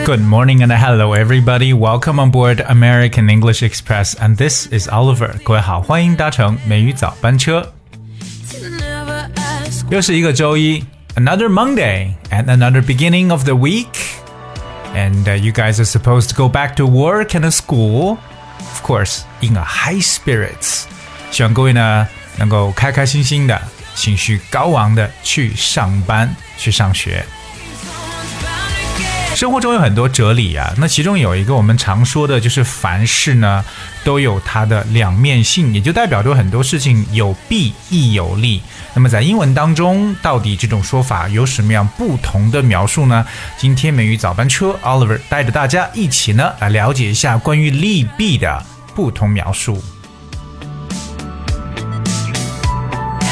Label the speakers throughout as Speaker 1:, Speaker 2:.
Speaker 1: Good morning and hello everybody. Welcome on board American English Express and this is Oliver. 各位好，欢迎搭乘美语早班车。又是一个周一，another Monday and another beginning of the week. And uh, you guys are supposed to go back to work and school, of course, in a high spirits. 希望各位呢能够开开心心的、情绪高昂的去上班、去上学。 生活中有很多哲理啊，那其中有一个我们常说的，就是凡事呢都有它的两面性，也就代表着很多事情有弊亦有利。那么在英文当中，到底这种说法有什么样不同的描述呢？今天美语早班车 Oliver 带着大家一起呢来了解一下关于利弊的不同描述。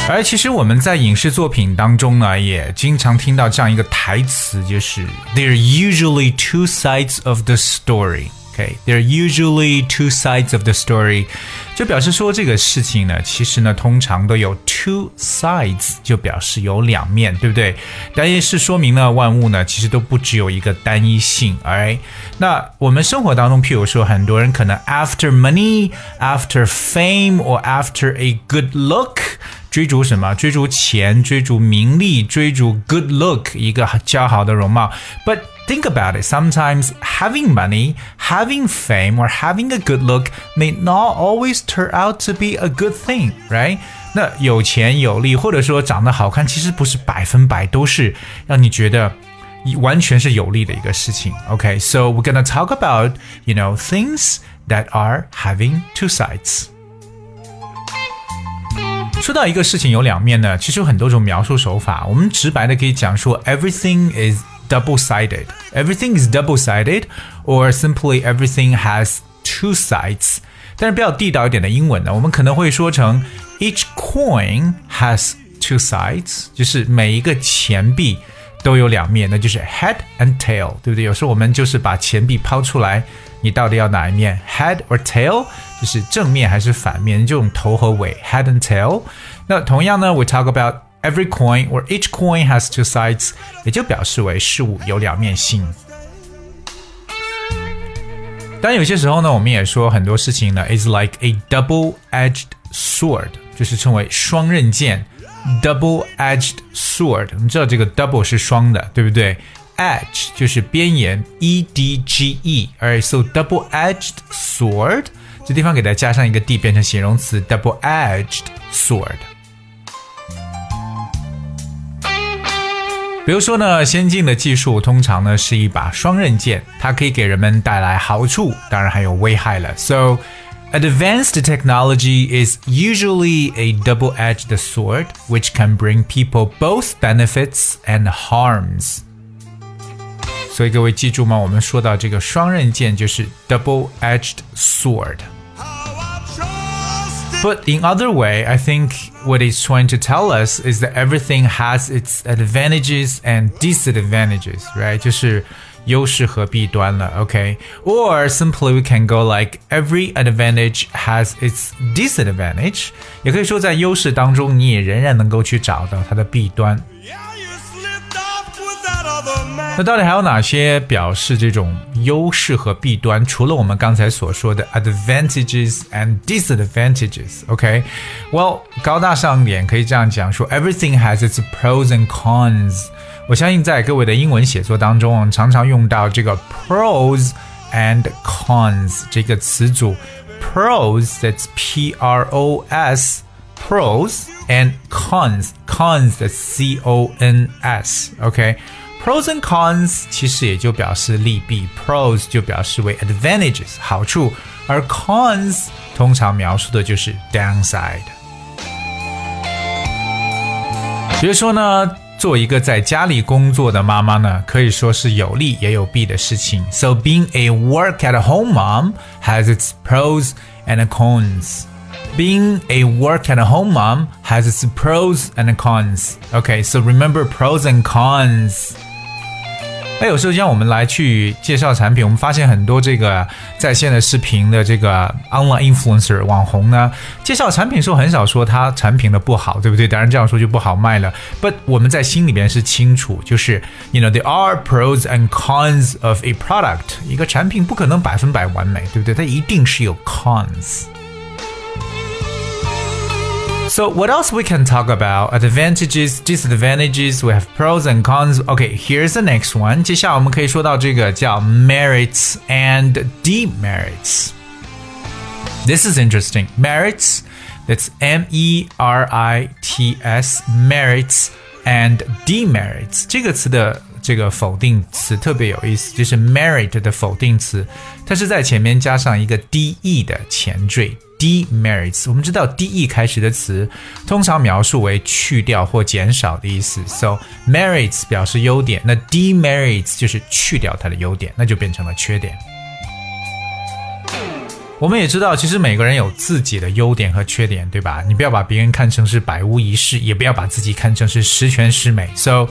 Speaker 1: 而其实我们在影视作品当中呢，也经常听到这样一个台词，就是 "There are usually two sides of the story." Okay, there are usually two sides of the story，就表示说这个事情呢，其实呢通常都有 two sides，就表示有两面，对不对？但也是说明呢，万物呢其实都不只有一个单一性。而那我们生活当中，譬如说很多人可能 after money, after fame, or after a good look。 追逐什么？追逐钱，追逐名利，追逐 good look，一个较好的容貌。But think about it. Sometimes having money, having fame, or having a good look may not always turn out to be a good thing, right? 那有钱有利，或者说长得好看，其实不是百分百都是让你觉得完全是有利的一个事情。Okay, so we're gonna talk about you know things that are having two sides. 说到一个事情有两面呢，其实有很多种描述手法。我们直白的可以讲说，everything is double-sided. Everything is double-sided, or simply everything has two sides. 但是比较地道一点的英文呢，我们可能会说成 each coin has two sides，就是每一个钱币都有两面，那就是 head and tail，对不对？有时候我们就是把钱币抛出来。你到底要哪一面？Head or tail，就是正面还是反面？这种头和尾，head and tail。那同样呢，we talk about every coin or each coin has two sides，也就表示为事物有两面性。当然，有些时候呢，我们也说很多事情呢，is like a double-edged sword，就是称为双刃剑，double-edged sword。你知道这个 double 是双的，对不对 ？edge 就是边沿，e d g e，alright，so double-edged sword，这地方给它加上一个 d，变成形容词，double-edged sword。比如说呢，先进的技术通常呢是一把双刃剑，它可以给人们带来好处，当然还有危害了。So advanced technology is usually a double-edged sword, which can bring people both benefits and harms. 所以各位记住吗？我们说到这个双刃剑就是 double-edged sword。But in other way, I think what it's trying to tell us is that everything has its advantages and disadvantages, right? 就是优势和弊端了，OK? Or simply we can go like every advantage has its disadvantage. 也可以说在优势当中，你也仍然能够去找到它的弊端。 那到底还有哪些表示这种优势和弊端？除了我们刚才所说的 advantages and disadvantages，OK？Well，高大上点可以这样讲说，everything has its pros and cons。我相信在各位的英文写作当中，常常用到这个 pros and cons 这个词组。Pros，that's P-R-O-S，pros and cons，cons，that's C-O-N-S，OK？Pros and cons 其实也就表示利弊，pros 就表示为 advantages 好处，而 cons 通常描述的就是 downside。比如说呢，做一个在家里工作的妈妈呢，可以说是有利也有弊的事情。So being a work at home mom has its pros and cons. Being a work at home mom has its pros and cons. Okay, so remember pros and cons. 那有时候像我们来去介绍产品，我们发现很多这个在线的视频的这个 online influencer 网红呢，介绍产品时候很少说他产品的不好，对不对？当然这样说就不好卖了。But 我们在心里边是清楚，就是 you know there are pros and cons of a product，一个产品不可能百分百完美，对不对？它一定是有 cons。So what else we can talk about? Advantages, disadvantages. We have pros and cons. Okay, here's the next one. 接下来我们可以说到这个叫 merits and demerits. This is interesting. Merits. That's M E R I T S. Merits and demerits. 这个词的这个否定词特别有意思，就是 merit 的否定词，它是在前面加上一个 de 的前缀。 demerits，我们知道 de 开始的词通常描述为去掉或减少的意思，so merits 表示优点，那 demerits 就是去掉它的优点，那就变成了缺点。我们也知道，其实每个人有自己的优点和缺点，对吧？你不要把别人看成是百无一失，也不要把自己看成是十全十美。So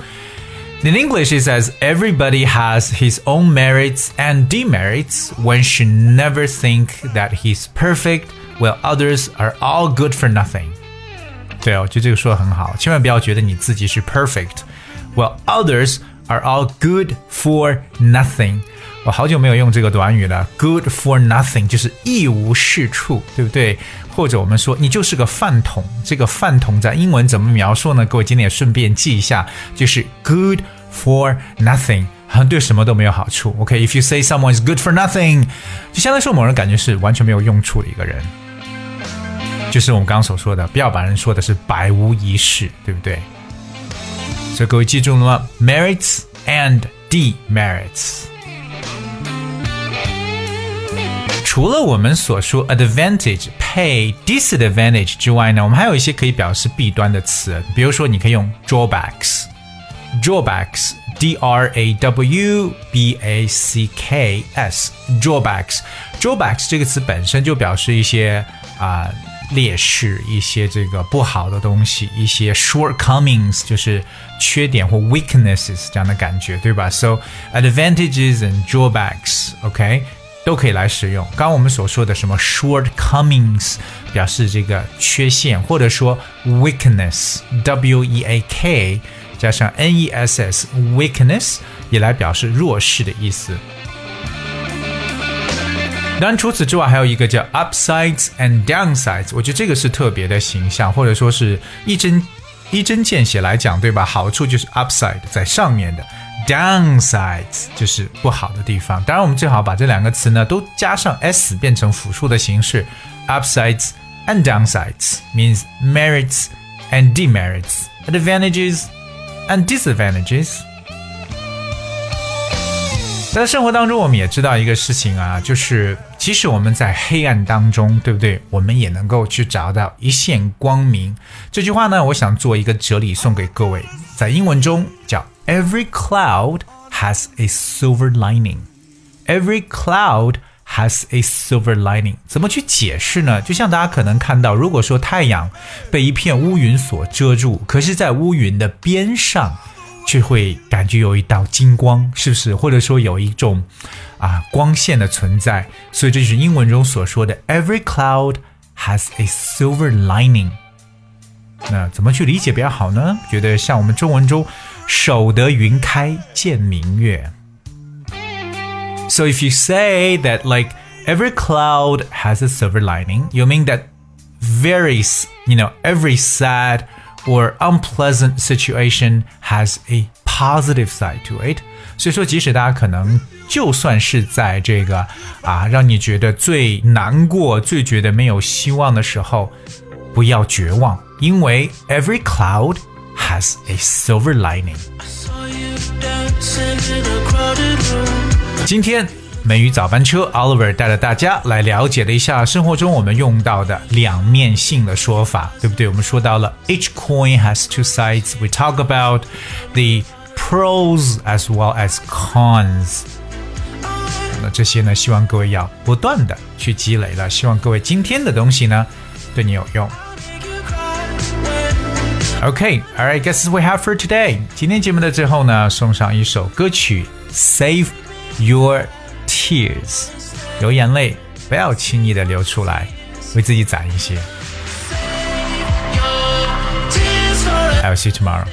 Speaker 1: in English, it says everybody has his own merits and demerits. One should never think that he's perfect while others are all good for nothing. 对哦，就这个说的很好，千万不要觉得你自己是 perfect, while others are all good for nothing. 我好久没有用这个短语了，good for nothing 就是一无是处，对不对？或者我们说你就是个饭桶，这个饭桶在英文怎么描述呢？各位今天也顺便记一下，就是 good for nothing，好像对什么都没有好处。OK，if、okay? you say someone is good for nothing，就相当于说某人感觉是完全没有用处的一个人。 就是我们刚刚所说的，不要把人说的是百无一失，对不对？所以各位记住了吗？merits and demerits。除了我们所说 advantage、pay、disadvantage 之外呢，我们还有一些可以表示弊端的词，比如说你可以用 drawbacks。drawbacks D R A W B A C K S drawbacks drawbacks 这个词本身就表示一些啊、劣势，一些这个不好的东西，一些 shortcomings 就是缺点或 weaknesses 这样的感觉，对吧？So advantages and drawbacks，OK、都可以来使用。刚刚我们所说的什么 shortcomings 表示这个缺陷，或者说 weakness，w e a k 加上 n e s s weakness 也来表示弱势的意思。当然，除此之外还有一个叫 upsides and downsides，我觉得这个是特别的形象，或者说是一针一针见血来讲，对吧？好处就是 upside 在上面的。downsides 就是不好的地方。当然，我们最好把这两个词呢都加上 s 变成复数的形式，upsides and downsides means merits and demerits, advantages and disadvantages。在生活当中，我们也知道一个事情啊，就是即使我们在黑暗当中，对不对？我们也能够去找到一线光明。这句话呢，我想做一个哲理送给各位，在英文中叫。Every cloud has a silver lining. Every cloud has a silver lining. 怎么去解释呢？就像大家可能看到，如果说太阳被一片乌云所遮住，可是，在乌云的边上，却会感觉有一道金光，是不是？或者说有一种啊光线的存在。所以这就是英文中所说的 “Every cloud has a silver lining”。那怎么去理解比较好呢？觉得像我们中文中“守得云开见明月”。So if you say that like every cloud has a silver lining, you mean that very, you know, every sad or unpleasant situation has a positive side to it. 所以说，即使大家可能就算是在这个啊，让你觉得最难过、最觉得没有希望的时候，不要绝望。因为 every cloud has a silver lining。今天 美语早班车 Oliver 带着大家来了解了一下生活中我们用到的两面性的说法，对不对？我们说到了 each coin has two sides. We talk about the pros as well as cons. 那这些呢，希望各位要不断的去积累了。希望各位今天的东西呢，对你有用。Okay, alright, guess we have for today. 今天节目的最后呢，送上一首歌曲《 save your tears，流眼泪不要轻易的流出来，为自己攒一些。I'll see you tomorrow.